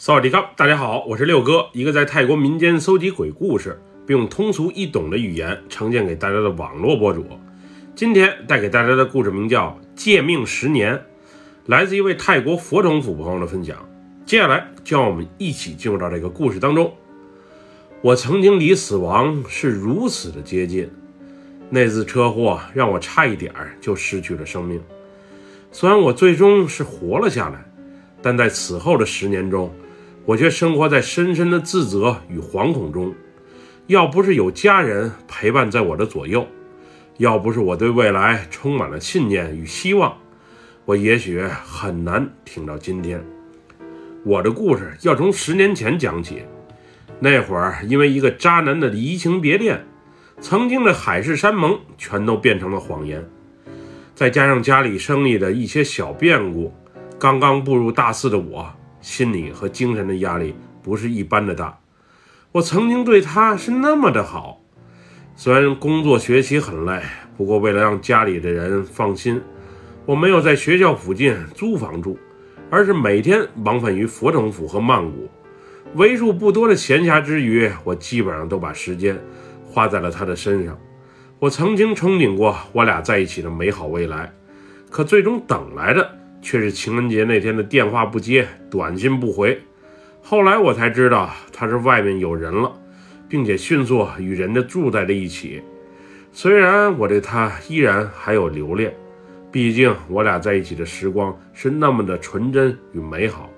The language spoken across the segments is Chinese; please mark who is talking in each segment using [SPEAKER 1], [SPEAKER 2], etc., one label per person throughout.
[SPEAKER 1] 萨瓦迪卡，大家好，我是六哥，一个在泰国民间搜集鬼故事，并用通俗易懂的语言呈现给大家的网络博主。今天带给大家的故事名叫《借命十年》，来自一位泰国佛统府朋友的分享。接下来就让我们一起进入到这个故事当中。我曾经离死亡是如此的接近，那次车祸让我差一点儿就失去了生命。虽然我最终是活了下来，但在此后的十年中，我却生活在深深的自责与惶恐中。要不是有家人陪伴在我的左右，要不是我对未来充满了信念与希望，我也许很难挺到今天。我的故事要从十年前讲起。那会儿，因为一个渣男的移情别恋，曾经的海誓山盟全都变成了谎言。再加上家里生意的一些小变故，刚刚步入大四的我。心理和精神的压力不是一般的大。我曾经对他是那么的好，虽然工作学习很累，不过为了让家里的人放心，我没有在学校附近租房住，而是每天往返于佛统府和曼谷。为数不多的闲暇之余，我基本上都把时间花在了他的身上。我曾经憧憬过我俩在一起的美好未来，可最终等来的。却是情人节那天的电话不接，短信不回。后来我才知道他是外面有人了，并且迅速与人家住在了一起。虽然我对他依然还有留恋，毕竟我俩在一起的时光是那么的纯真与美好。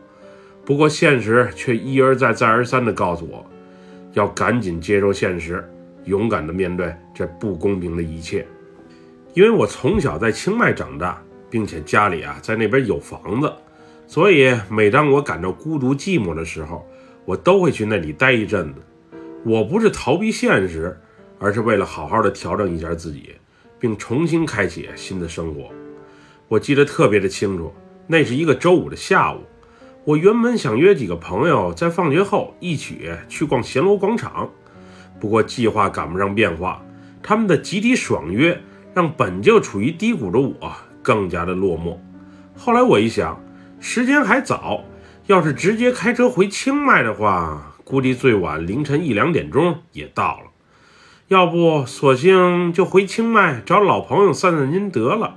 [SPEAKER 1] 不过现实却一而再、再而三地告诉我，要赶紧接受现实，勇敢地面对这不公平的一切。因为我从小在清迈长大。并且家里啊，在那边有房子，所以每当我感到孤独寂寞的时候，我都会去那里待一阵子。我不是逃避现实，而是为了好好的调整一下自己，并重新开启新的生活。我记得特别的清楚，那是一个周五的下午，我原本想约几个朋友在放学后一起去逛暹罗广场，不过计划赶不上变化，他们的集体爽约让本就处于低谷的我。更加的落寞。后来我一想，时间还早，要是直接开车回清迈的话，估计最晚凌晨一两点钟也到了。要不，索性就回清迈找老朋友散散心得了。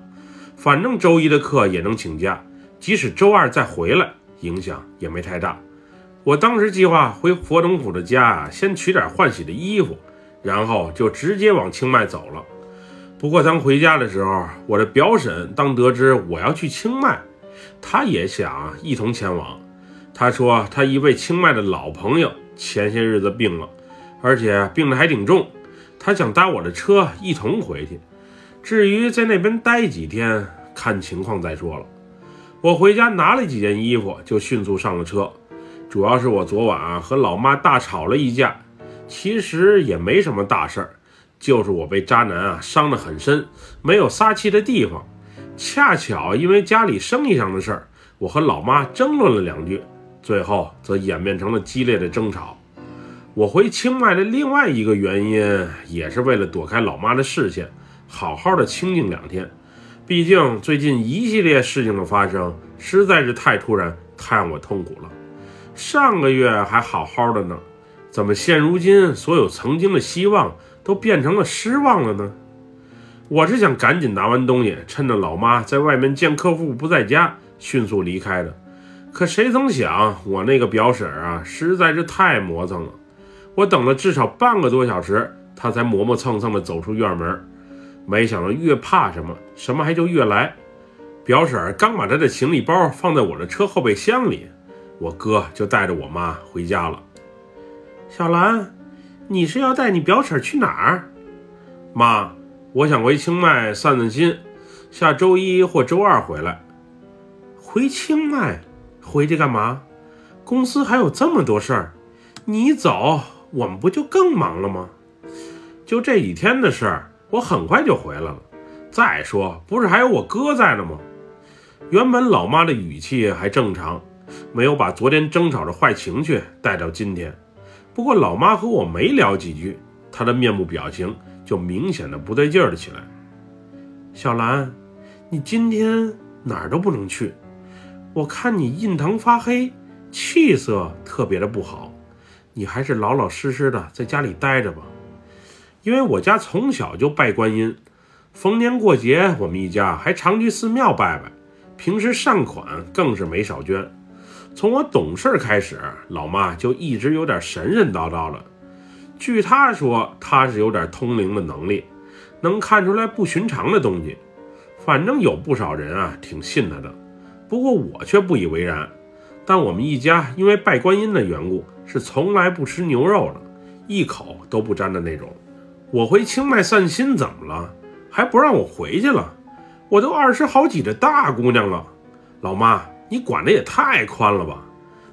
[SPEAKER 1] 反正周一的课也能请假，即使周二再回来，影响也没太大。我当时计划回佛统府的家，先取点换洗的衣服，然后就直接往清迈走了。不过，当回家的时候，我的表婶当得知我要去清迈，她也想一同前往。她说，她一位清迈的老朋友前些日子病了，而且病得还挺重，她想搭我的车一同回去。至于在那边待几天，看情况再说了。我回家拿了几件衣服，就迅速上了车。主要是我昨晚啊和老妈大吵了一架，其实也没什么大事儿。就是我被渣男啊伤得很深，没有撒气的地方。恰巧因为家里生意上的事儿，我和老妈争论了两句，最后则演变成了激烈的争吵。我回清迈的另外一个原因，也是为了躲开老妈的视线，好好的清静两天。毕竟最近一系列事情的发生，实在是太突然，太让我痛苦了。上个月还好好的呢，怎么现如今所有曾经的希望？都变成了失望了呢。我是想赶紧拿完东西，趁着老妈在外面见客户不在家，迅速离开的。可谁曾想，我那个表婶啊，实在是太磨蹭了。我等了至少半个多小时，她才磨磨蹭蹭地走出院门。没想到越怕什么，什么还就越来。表婶刚把她的行李包放在我的车后备箱里，我哥就带着我妈回家了。
[SPEAKER 2] 小兰。你是要带你表婶去哪儿？
[SPEAKER 1] 妈，我想回清迈散散心，下周一或周二回来。
[SPEAKER 2] 回清迈？回去干嘛？公司还有这么多事儿，你走，我们不就更忙了吗？
[SPEAKER 1] 就这几天的事儿，我很快就回来了。再说，不是还有我哥在呢吗？原本老妈的语气还正常，没有把昨天争吵的坏情绪带到今天。不过老妈和我没聊几句，她的面部表情就明显的不对劲儿了起来。
[SPEAKER 2] 小兰，你今天哪儿都不能去，我看你印堂发黑，气色特别的不好。你还是老老实实的在家里待着吧。因为我家从小就拜观音，逢年过节我们一家还常去寺庙拜拜，平时善款更是没少捐。从我懂事开始，老妈就一直有点神神叨叨的。据她说，她是有点通灵的能力，能看出来不寻常的东西。反正有不少人啊挺信她的，不过我却不以为然。但我们一家因为拜观音的缘故，是从来不吃牛肉的，一口都不沾的那种。我回清迈散心怎么了？还不让我回去了？我都二十好几的大姑娘了，老妈，你管的也太宽了吧！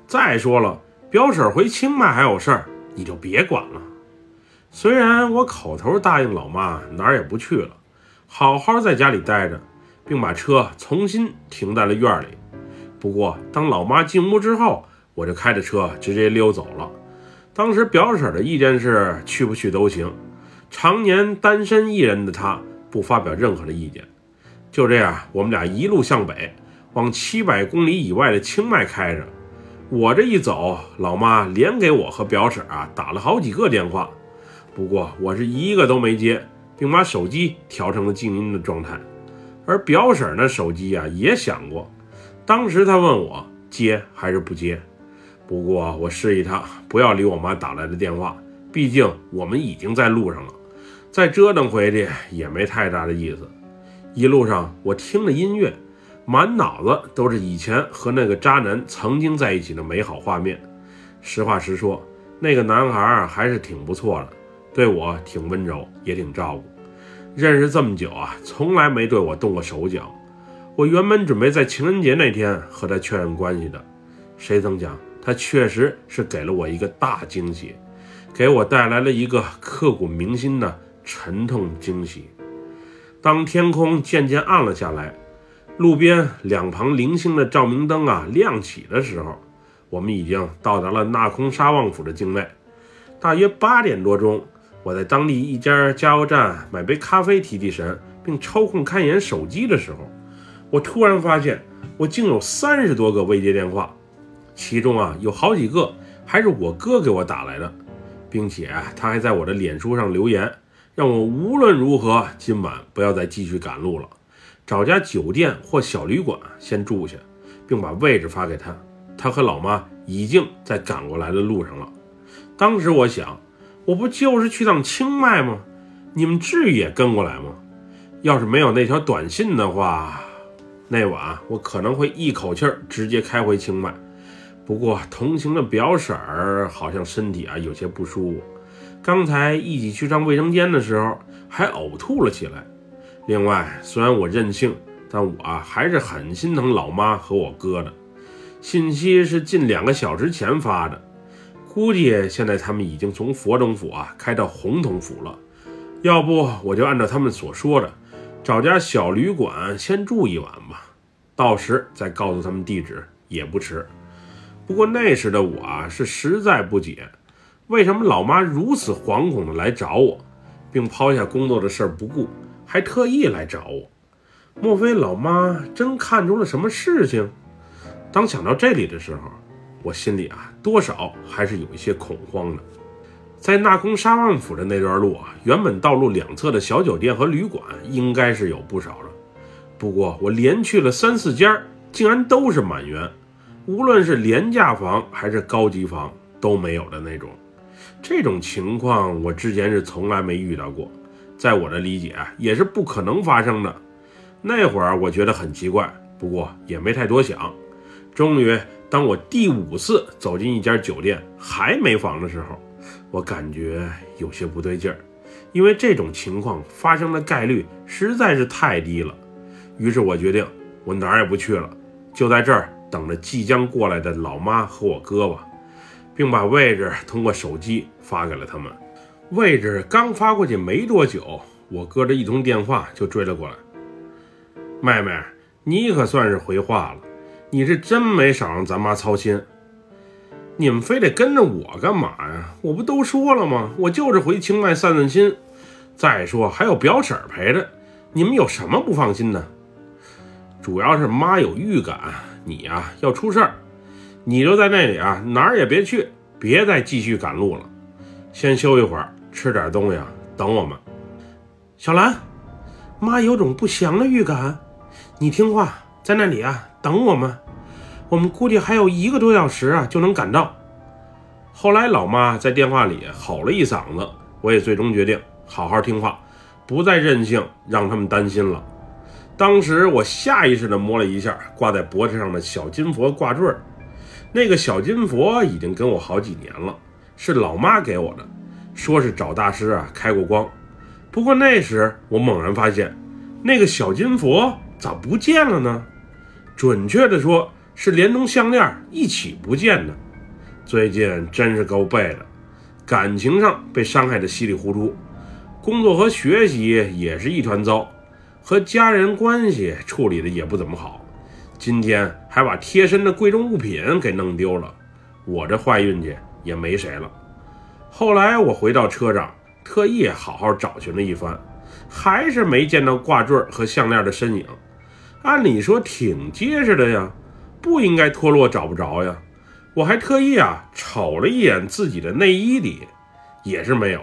[SPEAKER 2] 再说了，表婶回清迈还有事儿，你就别管了。虽然我口头答应老妈哪儿也不去了，好好在家里待着，并把车重新停在了院里。不过，当老妈进屋之后，我就开着车直接溜走了。当时表婶的意见是去不去都行，常年单身一人的她不发表任何的意见。就这样，我们俩一路向北，往七百公里以外的清迈开着。我这一走，老妈连给我和表婶啊打了好几个电话，不过我是一个都没接，并把手机调成了静音的状态。而表婶的手机啊也响过。当时她问我接还是不接，不过我示意她不要理我妈打来的电话，毕竟我们已经在路上了，再折腾回去也没太大的意思。一路上我听着音乐，满脑子都是以前和那个渣男曾经在一起的美好画面。实话实说，那个男孩还是挺不错的，对我挺温柔，也挺照顾。认识这么久啊，从来没对我动过手脚。我原本准备在情人节那天和他确认关系的，谁曾想他确实是给了我一个大惊喜，给我带来了一个刻骨铭心的沉痛惊喜。当天空渐渐暗了下来，路边两旁零星的照明灯啊亮起的时候，我们已经到达了纳空沙旺府的境内。大约八点多钟，我在当地一家加油站买杯咖啡提提神，并抽空看一眼手机的时候。我突然发现，我竟有三十多个未接电话，其中啊有好几个还是我哥给我打来的，并且他还在我的脸书上留言，让我无论如何今晚不要再继续赶路了，找家酒店或小旅馆先住下，并把位置发给他。他和老妈已经在赶过来的路上了。当时我想，我不就是去趟清迈吗？你们至于也跟过来吗？要是没有那条短信的话。那晚我可能会一口气儿直接开回清迈，不过同行的表婶儿好像身体啊有些不舒服，刚才一起去上卫生间的时候还呕吐了起来。另外，虽然我任性，但我啊还是很心疼老妈和我哥的。信息是近两个小时前发的，估计现在他们已经从佛统府啊开到洪统府了。要不我就按照他们所说的。找家小旅馆先住一晚吧，到时再告诉他们地址也不迟。不过那时的我啊是实在不解，为什么老妈如此惶恐的来找我，并抛下工作的事儿不顾，还特意来找我？莫非老妈真看出了什么事情？当想到这里的时候，我心里啊多少还是有一些恐慌的。在纳空沙旺府的那段路啊，原本道路两侧的小酒店和旅馆应该是有不少的。不过我连去了三四家，竟然都是满员，无论是廉价房还是高级房都没有的那种。这种情况我之前是从来没遇到过，在我的理解，也是不可能发生的。那会儿我觉得很奇怪，不过也没太多想。终于，当我第五次走进一家酒店还没房的时候。我感觉有些不对劲儿，因为这种情况发生的概率实在是太低了。于是我决定，我哪儿也不去了，就在这儿等着即将过来的老妈和我哥吧，并把位置通过手机发给了他们。位置刚发过去没多久，我哥这一通电话就追了过来：“妹妹，你可算是回话了，你是真没少让咱妈操心。”你们非得跟着我干嘛呀？我不都说了吗？我就是回清迈散散心。再说还有表婶陪着，你们有什么不放心的？主要是妈有预感，你呀要出事儿。你就在那里啊，哪儿也别去，别再继续赶路了，先休一会儿，吃点东西啊，等我们。小兰，妈有种不祥的预感，你听话，在那里啊等我们。我们估计还有一个多小时啊就能赶到。后来老妈在电话里吼了一嗓子，我也最终决定好好听话，不再任性，让他们担心了。当时我下意识地摸了一下挂在脖子上的小金佛挂坠，那个小金佛已经跟我好几年了，是老妈给我的，说是找大师啊开过光。不过那时我猛然发现，那个小金佛咋不见了呢？准确的说，是连同项链一起不见的。最近真是够背的，感情上被伤害的稀里糊涂，工作和学习也是一团糟。和家人关系处理的也不怎么好，今天还把贴身的贵重物品给弄丢了，我这坏运气也没谁了。后来我回到车上，特意好好找寻了一番，还是没见到挂坠和项链的身影。按理说挺结实的呀，不应该脱落找不着呀。我还特意啊瞅了一眼自己的内衣里，也是没有。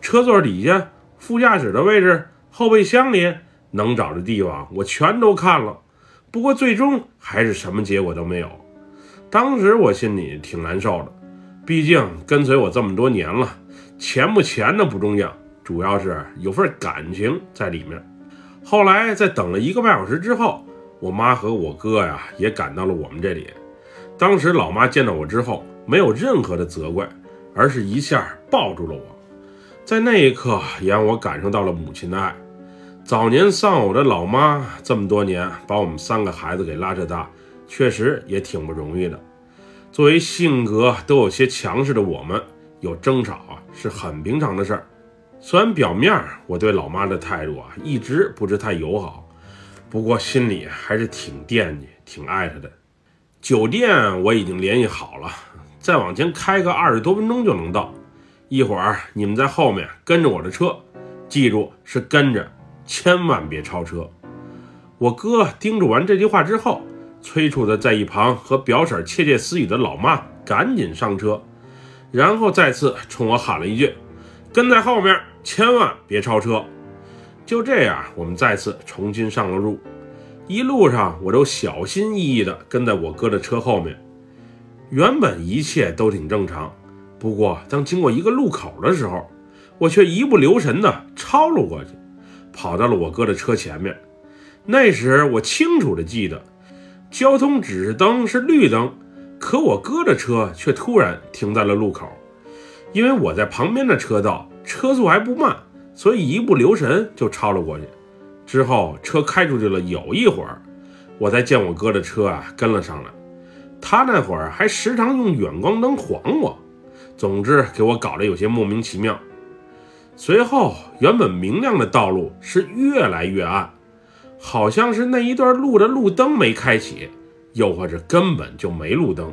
[SPEAKER 2] 车座底下、副驾驶的位置、后备箱里。能找的地方我全都看了，不过最终还是什么结果都没有。当时我心里挺难受的，毕竟跟随我这么多年了，钱不钱的不重要，主要是有份感情在里面。后来在等了一个半小时之后，我妈和我哥呀也赶到了我们这里。当时老妈见到我之后，没有任何的责怪，而是一下抱住了我，在那一刻也让我感受到了母亲的爱。早年丧偶的老妈，这么多年把我们三个孩子给拉扯大，确实也挺不容易的。作为性格都有些强势的我们，有争吵啊是很平常的事儿。虽然表面我对老妈的态度啊一直不是太友好，不过心里还是挺惦记、挺爱她的。酒店我已经联系好了，再往前开个二十多分钟就能到。一会儿你们在后面跟着我的车，记住是跟着。千万别超车！我哥叮嘱完这句话之后，催促的在一旁和表婶窃窃私语的老妈赶紧上车，然后再次冲我喊了一句：“跟在后面，千万别超车！”就这样，我们再次重新上了路。一路上，我都小心翼翼地跟在我哥的车后面。原本一切都挺正常，不过当经过一个路口的时候，我却一不留神地超了过去。跑到了我哥的车前面，那时我清楚的记得，交通指示灯是绿灯，可我哥的车却突然停在了路口。因为我在旁边的车道，车速还不慢，所以一不留神就超了过去。之后车开出去了，有一会儿，我才见我哥的车啊跟了上来。他那会儿还时常用远光灯晃我，总之给我搞得有些莫名其妙。随后，原本明亮的道路是越来越暗，好像是那一段路的路灯没开启，又或者根本就没路灯。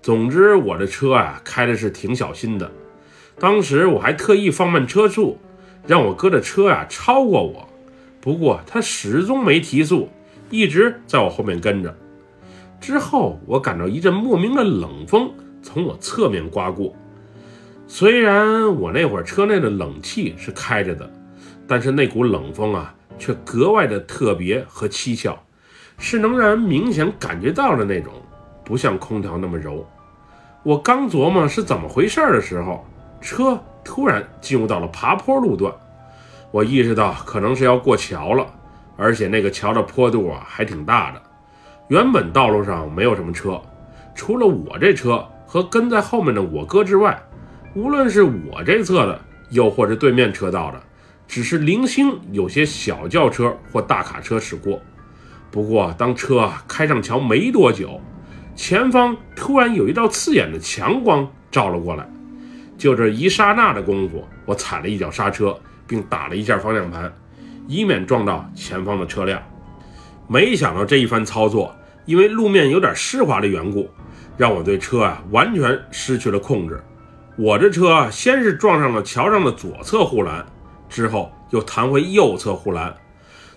[SPEAKER 2] 总之，我的车啊开的是挺小心的。当时我还特意放慢车速，让我哥的车啊超过我。不过他始终没提速，一直在我后面跟着。之后，我感到一阵莫名的冷风从我侧面刮过。虽然我那会儿车内的冷气是开着的，但是那股冷风啊，却格外的特别和蹊跷，是能让人明显感觉到的那种，不像空调那么柔。我刚琢磨是怎么回事的时候，车突然进入到了爬坡路段，我意识到可能是要过桥了，而且那个桥的坡度啊还挺大的。原本道路上没有什么车，除了我这车和跟在后面的我哥之外。无论是我这侧的，又或者对面车道的，只是零星有些小轿车或大卡车驶过。不过，当车啊开上桥没多久，前方突然有一道刺眼的强光照了过来。就这一刹那的功夫，我踩了一脚刹车，并打了一下方向盘，以免撞到前方的车辆。没想到这一番操作，因为路面有点湿滑的缘故，让我对车啊完全失去了控制。我这车先是撞上了桥上的左侧护栏，之后又弹回右侧护栏，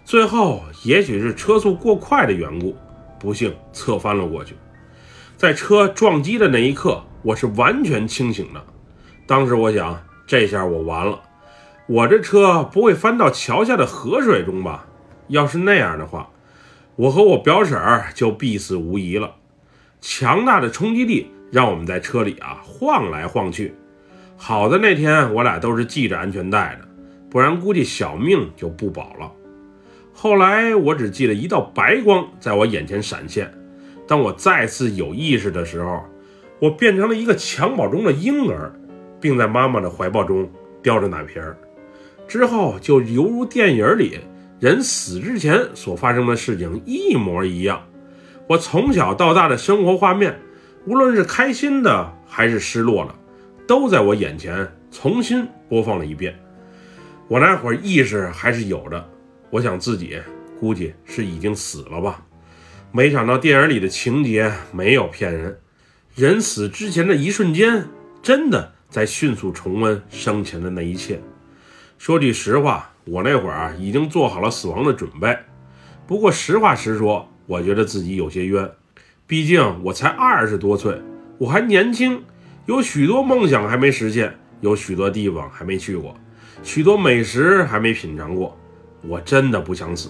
[SPEAKER 2] 最后也许是车速过快的缘故，不幸侧翻了过去。在车撞击的那一刻，我是完全清醒的。当时我想，这下我完了，我这车不会翻到桥下的河水中吧？要是那样的话，我和我表婶儿就必死无疑了。强大的冲击力让我们在车里啊晃来晃去。好的那天，我俩都是系着安全带的，不然估计小命就不保了。后来我只记得一道白光在我眼前闪现。当我再次有意识的时候，我变成了一个襁褓中的婴儿，并在妈妈的怀抱中叼着奶瓶儿。之后就犹如电影里人死之前所发生的事情一模一样。我从小到大的生活画面，无论是开心的还是失落的，都在我眼前重新播放了一遍。我那会儿意识还是有的，我想自己估计是已经死了吧。没想到电影里的情节没有骗人，人死之前的一瞬间，真的在迅速重温生前的那一切。说句实话，我那会儿已经做好了死亡的准备。不过实话实说，我觉得自己有些冤，毕竟我才二十多岁，我还年轻，有许多梦想还没实现，有许多地方还没去过，许多美食还没品尝过。我真的不想死。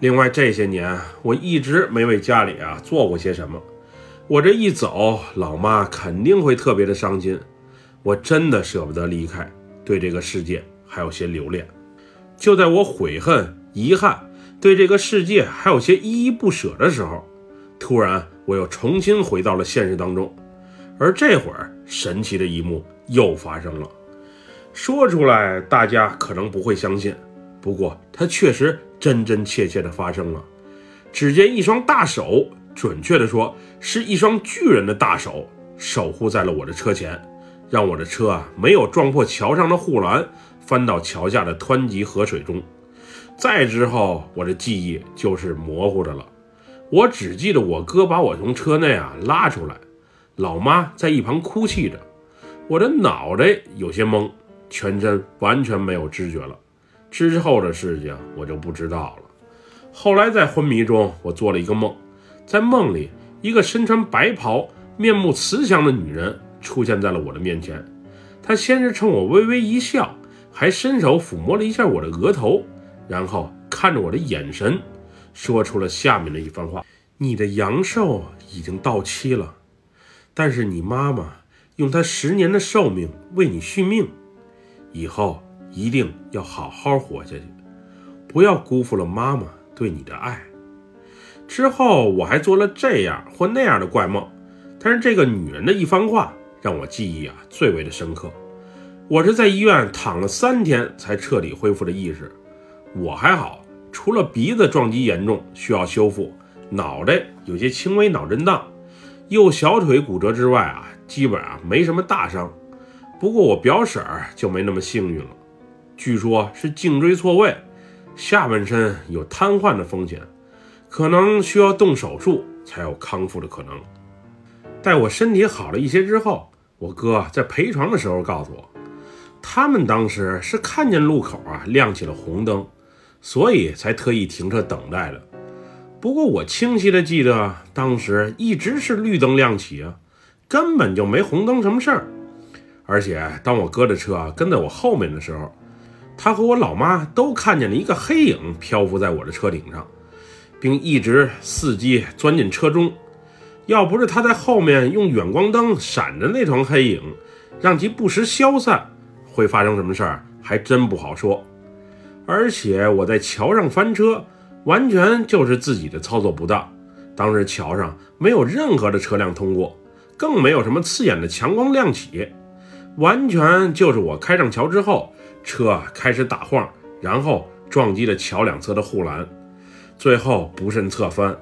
[SPEAKER 2] 另外这些年，我一直没为家里啊做过些什么。我这一走，老妈肯定会特别的伤心。我真的舍不得离开，对这个世界还有些留恋。就在我悔恨、遗憾，对这个世界还有些依依不舍的时候，突然我又重新回到了现实当中。而这会儿，神奇的一幕又发生了。说出来大家可能不会相信，不过它确实。真真切切的发生了，只见一双大手，准确的说是一双巨人的大手，守护在了我的车前，让我的车啊没有撞破桥上的护栏，翻到桥下的湍急河水中。再之后，我的记忆就是模糊的了，我只记得我哥把我从车内啊拉出来，老妈在一旁哭泣着，我的脑袋有些懵，全身完全没有知觉了。之后的事情我就不知道了。后来在昏迷中，我做了一个梦，在梦里，一个身穿白袍、面目慈祥的女人出现在了我的面前。她先是冲我微微一笑，还伸手抚摸了一下我的额头，然后看着我的眼神，说出了下面的一番话：“你的阳寿已经到期了，但是你妈妈用她十年的寿命为你续命，以后。”一定要好好活下去，不要辜负了妈妈对你的爱。之后我还做了这样或那样的怪梦，但是这个女人的一番话让我记忆啊最为的深刻。我是在医院躺了三天才彻底恢复了意识。我还好，除了鼻子撞击严重需要修复，脑袋有些轻微脑震荡，右小腿骨折之外啊，基本上没什么大伤。不过我表婶儿就没那么幸运了。据说，是颈椎错位，下半身有瘫痪的风险，可能需要动手术才有康复的可能。待我身体好了一些之后，我哥在陪床的时候告诉我，他们当时是看见路口啊亮起了红灯，所以才特意停车等待的。不过我清晰的记得，当时一直是绿灯亮起啊，根本就没红灯什么事儿。而且当我哥的车跟在我后面的时候，他和我老妈都看见了一个黑影漂浮在我的车顶上，并一直伺机钻进车中。要不是他在后面用远光灯闪着那团黑影，让其不时消散，会发生什么事儿还真不好说。而且我在桥上翻车，完全就是自己的操作不当。当时桥上没有任何的车辆通过，更没有什么刺眼的强光亮起，完全就是我开上桥之后。车开始打晃，然后撞击了桥两侧的护栏，最后不慎侧翻。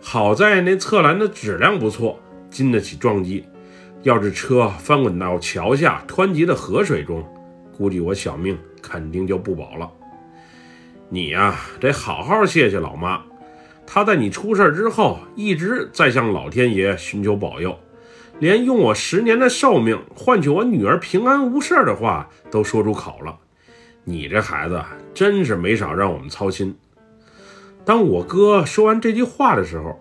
[SPEAKER 2] 好在那侧栏的质量不错，经得起撞击。要是车翻滚到桥下湍急的河水中，估计我小命肯定就不保了。你呀，得好好谢谢老妈，她在你出事之后一直在向老天爷寻求保佑，连用我十年的寿命换取我女儿平安无事的话都说出口了。你这孩子真是没少让我们操心。当我哥说完这句话的时候，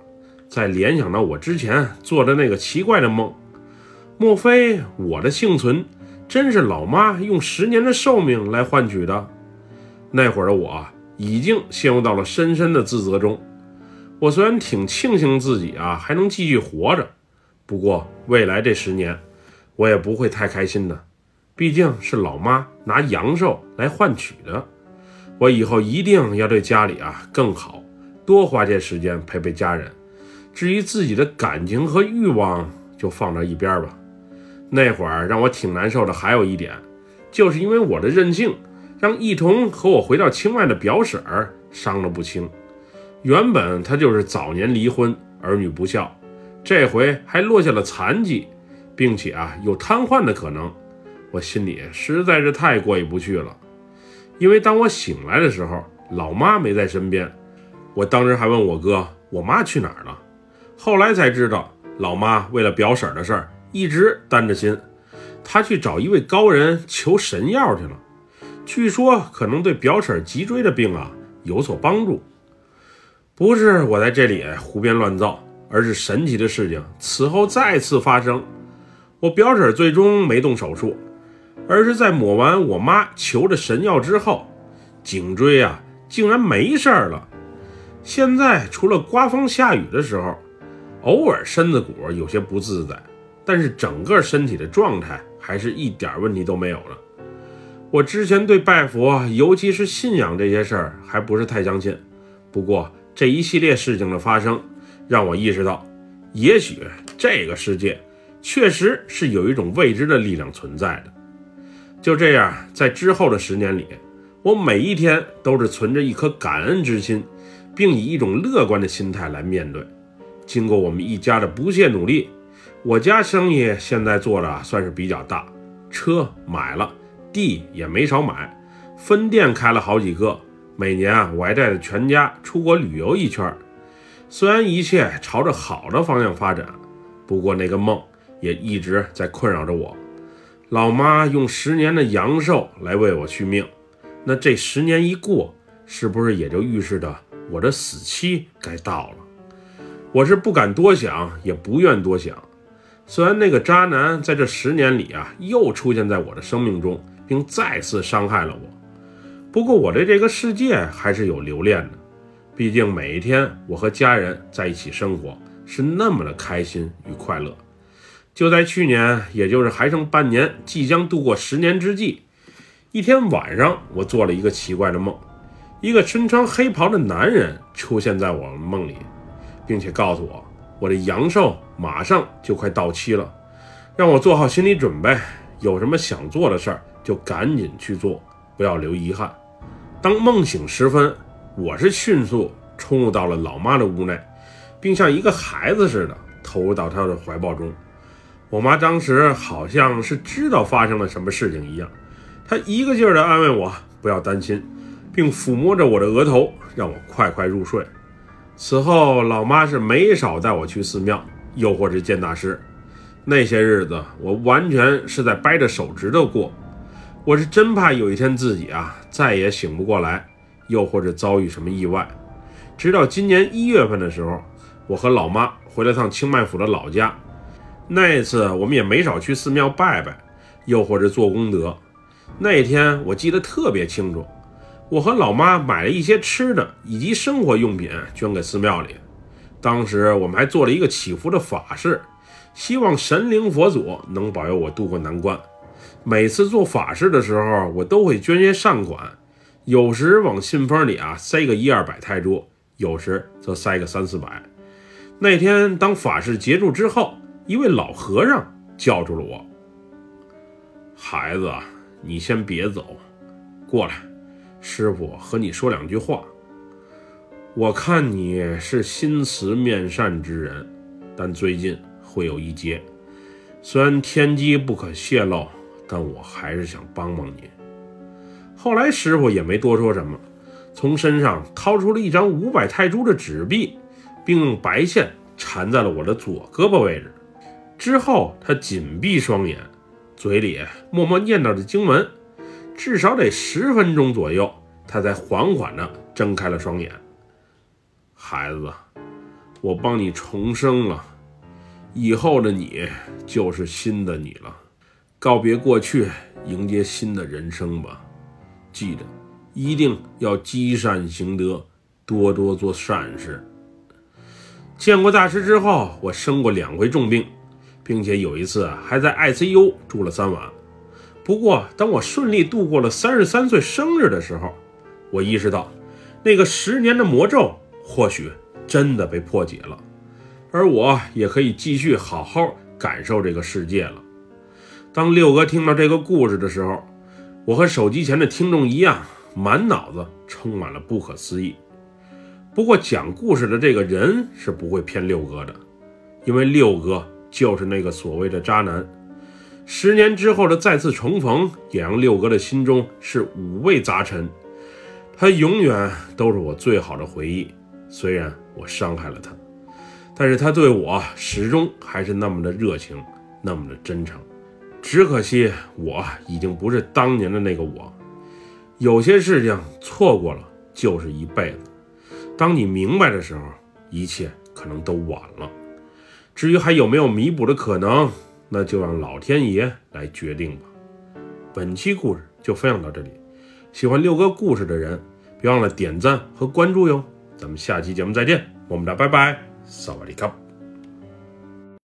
[SPEAKER 2] 再联想到我之前做的那个奇怪的梦，莫非我的幸存真是老妈用十年的寿命来换取的？那会儿的我已经陷入到了深深的自责中。我虽然挺庆幸自己啊还能继续活着，不过未来这十年，我也不会太开心的。毕竟是老妈拿阳寿来换取的，我以后一定要对家里啊更好，多花些时间陪陪家人。至于自己的感情和欲望，就放到一边吧。那会儿让我挺难受的，还有一点，就是因为我的任性，让一同和我回到清外的表婶儿伤了不轻。原本她就是早年离婚，儿女不孝，这回还落下了残疾，并且啊有瘫痪的可能。我心里实在是太过意不去了，因为当我醒来的时候，老妈没在身边。我当时还问我哥：“我妈去哪儿了？”后来才知道，老妈为了表婶的事儿一直担着心，她去找一位高人求神药去了，据说可能对表婶脊椎的病啊有所帮助。不是我在这里胡编乱造，而是神奇的事情此后再次发生。我表婶最终没动手术。而是在抹完我妈求的神药之后，颈椎啊竟然没事儿了。现在除了刮风下雨的时候，偶尔身子骨有些不自在，但是整个身体的状态还是一点问题都没有了。我之前对拜佛，尤其是信仰这些事儿还不是太相信。不过这一系列事情的发生，让我意识到，也许这个世界确实是有一种未知的力量存在的。就这样，在之后的十年里，我每一天都是存着一颗感恩之心，并以一种乐观的心态来面对。经过我们一家的不懈努力，我家生意现在做的算是比较大，车买了，地也没少买，分店开了好几个。每年啊，我还带着全家出国旅游一圈。虽然一切朝着好的方向发展，不过那个梦也一直在困扰着我。老妈用十年的阳寿来为我续命，那这十年一过，是不是也就预示着我的死期该到了？我是不敢多想，也不愿多想。虽然那个渣男在这十年里啊，又出现在我的生命中，并再次伤害了我，不过我对这个世界还是有留恋的。毕竟每一天我和家人在一起生活，是那么的开心与快乐。就在去年，也就是还剩半年，即将度过十年之际，一天晚上，我做了一个奇怪的梦，一个身穿黑袍的男人出现在我梦里，并且告诉我，我的阳寿马上就快到期了，让我做好心理准备，有什么想做的事儿就赶紧去做，不要留遗憾。当梦醒时分，我是迅速冲入到了老妈的屋内，并像一个孩子似的投入到她的怀抱中。我妈当时好像是知道发生了什么事情一样，她一个劲儿地安慰我不要担心，并抚摸着我的额头，让我快快入睡。此后，老妈是没少带我去寺庙，又或者见大师。那些日子，我完全是在掰着手指头过。我是真怕有一天自己啊再也醒不过来，又或者遭遇什么意外。直到今年一月份的时候，我和老妈回了趟清迈府的老家。那一次我们也没少去寺庙拜拜，又或者做功德。那天我记得特别清楚，我和老妈买了一些吃的以及生活用品捐给寺庙里。当时我们还做了一个祈福的法事，希望神灵佛祖能保佑我渡过难关。每次做法事的时候，我都会捐些善款，有时往信封里啊塞个一二百泰铢，有时则塞个三四百。那天当法事结束之后。一位老和尚叫住了我：“孩子，你先别走，过来，师傅和你说两句话。我看你是心慈面善之人，但最近会有一劫，虽然天机不可泄露，但我还是想帮帮你。”后来师傅也没多说什么，从身上掏出了一张五百泰铢的纸币，并用白线缠在了我的左胳膊位置。之后，他紧闭双眼，嘴里默默念叨着经文，至少得十分钟左右，他才缓缓地睁开了双眼。孩子，我帮你重生了，以后的你就是新的你了。告别过去，迎接新的人生吧。记得，一定要积善行德，多多做善事。见过大师之后，我生过两回重病，并且有一次还在 ICU 住了三晚。不过，当我顺利度过了三十三岁生日的时候，我意识到，那个十年的魔咒或许真的被破解了，而我也可以继续好好感受这个世界了。当六哥听到这个故事的时候，我和手机前的听众一样，满脑子充满了不可思议。不过，讲故事的这个人是不会骗六哥的，因为六哥就是那个所谓的渣男。十年之后的再次重逢，也让六哥的心中是五味杂陈。他永远都是我最好的回忆，虽然我伤害了他，但是他对我始终还是那么的热情，那么的真诚。只可惜我已经不是当年的那个我，有些事情错过了就是一辈子。当你明白的时候，一切可能都晚了。至于还有没有弥补的可能，那就让老天爷来决定吧。本期故事就分享到这里，喜欢六哥故事的人，别忘了点赞和关注哟。咱们下期节目再见，我们俩拜拜，萨瓦迪卡。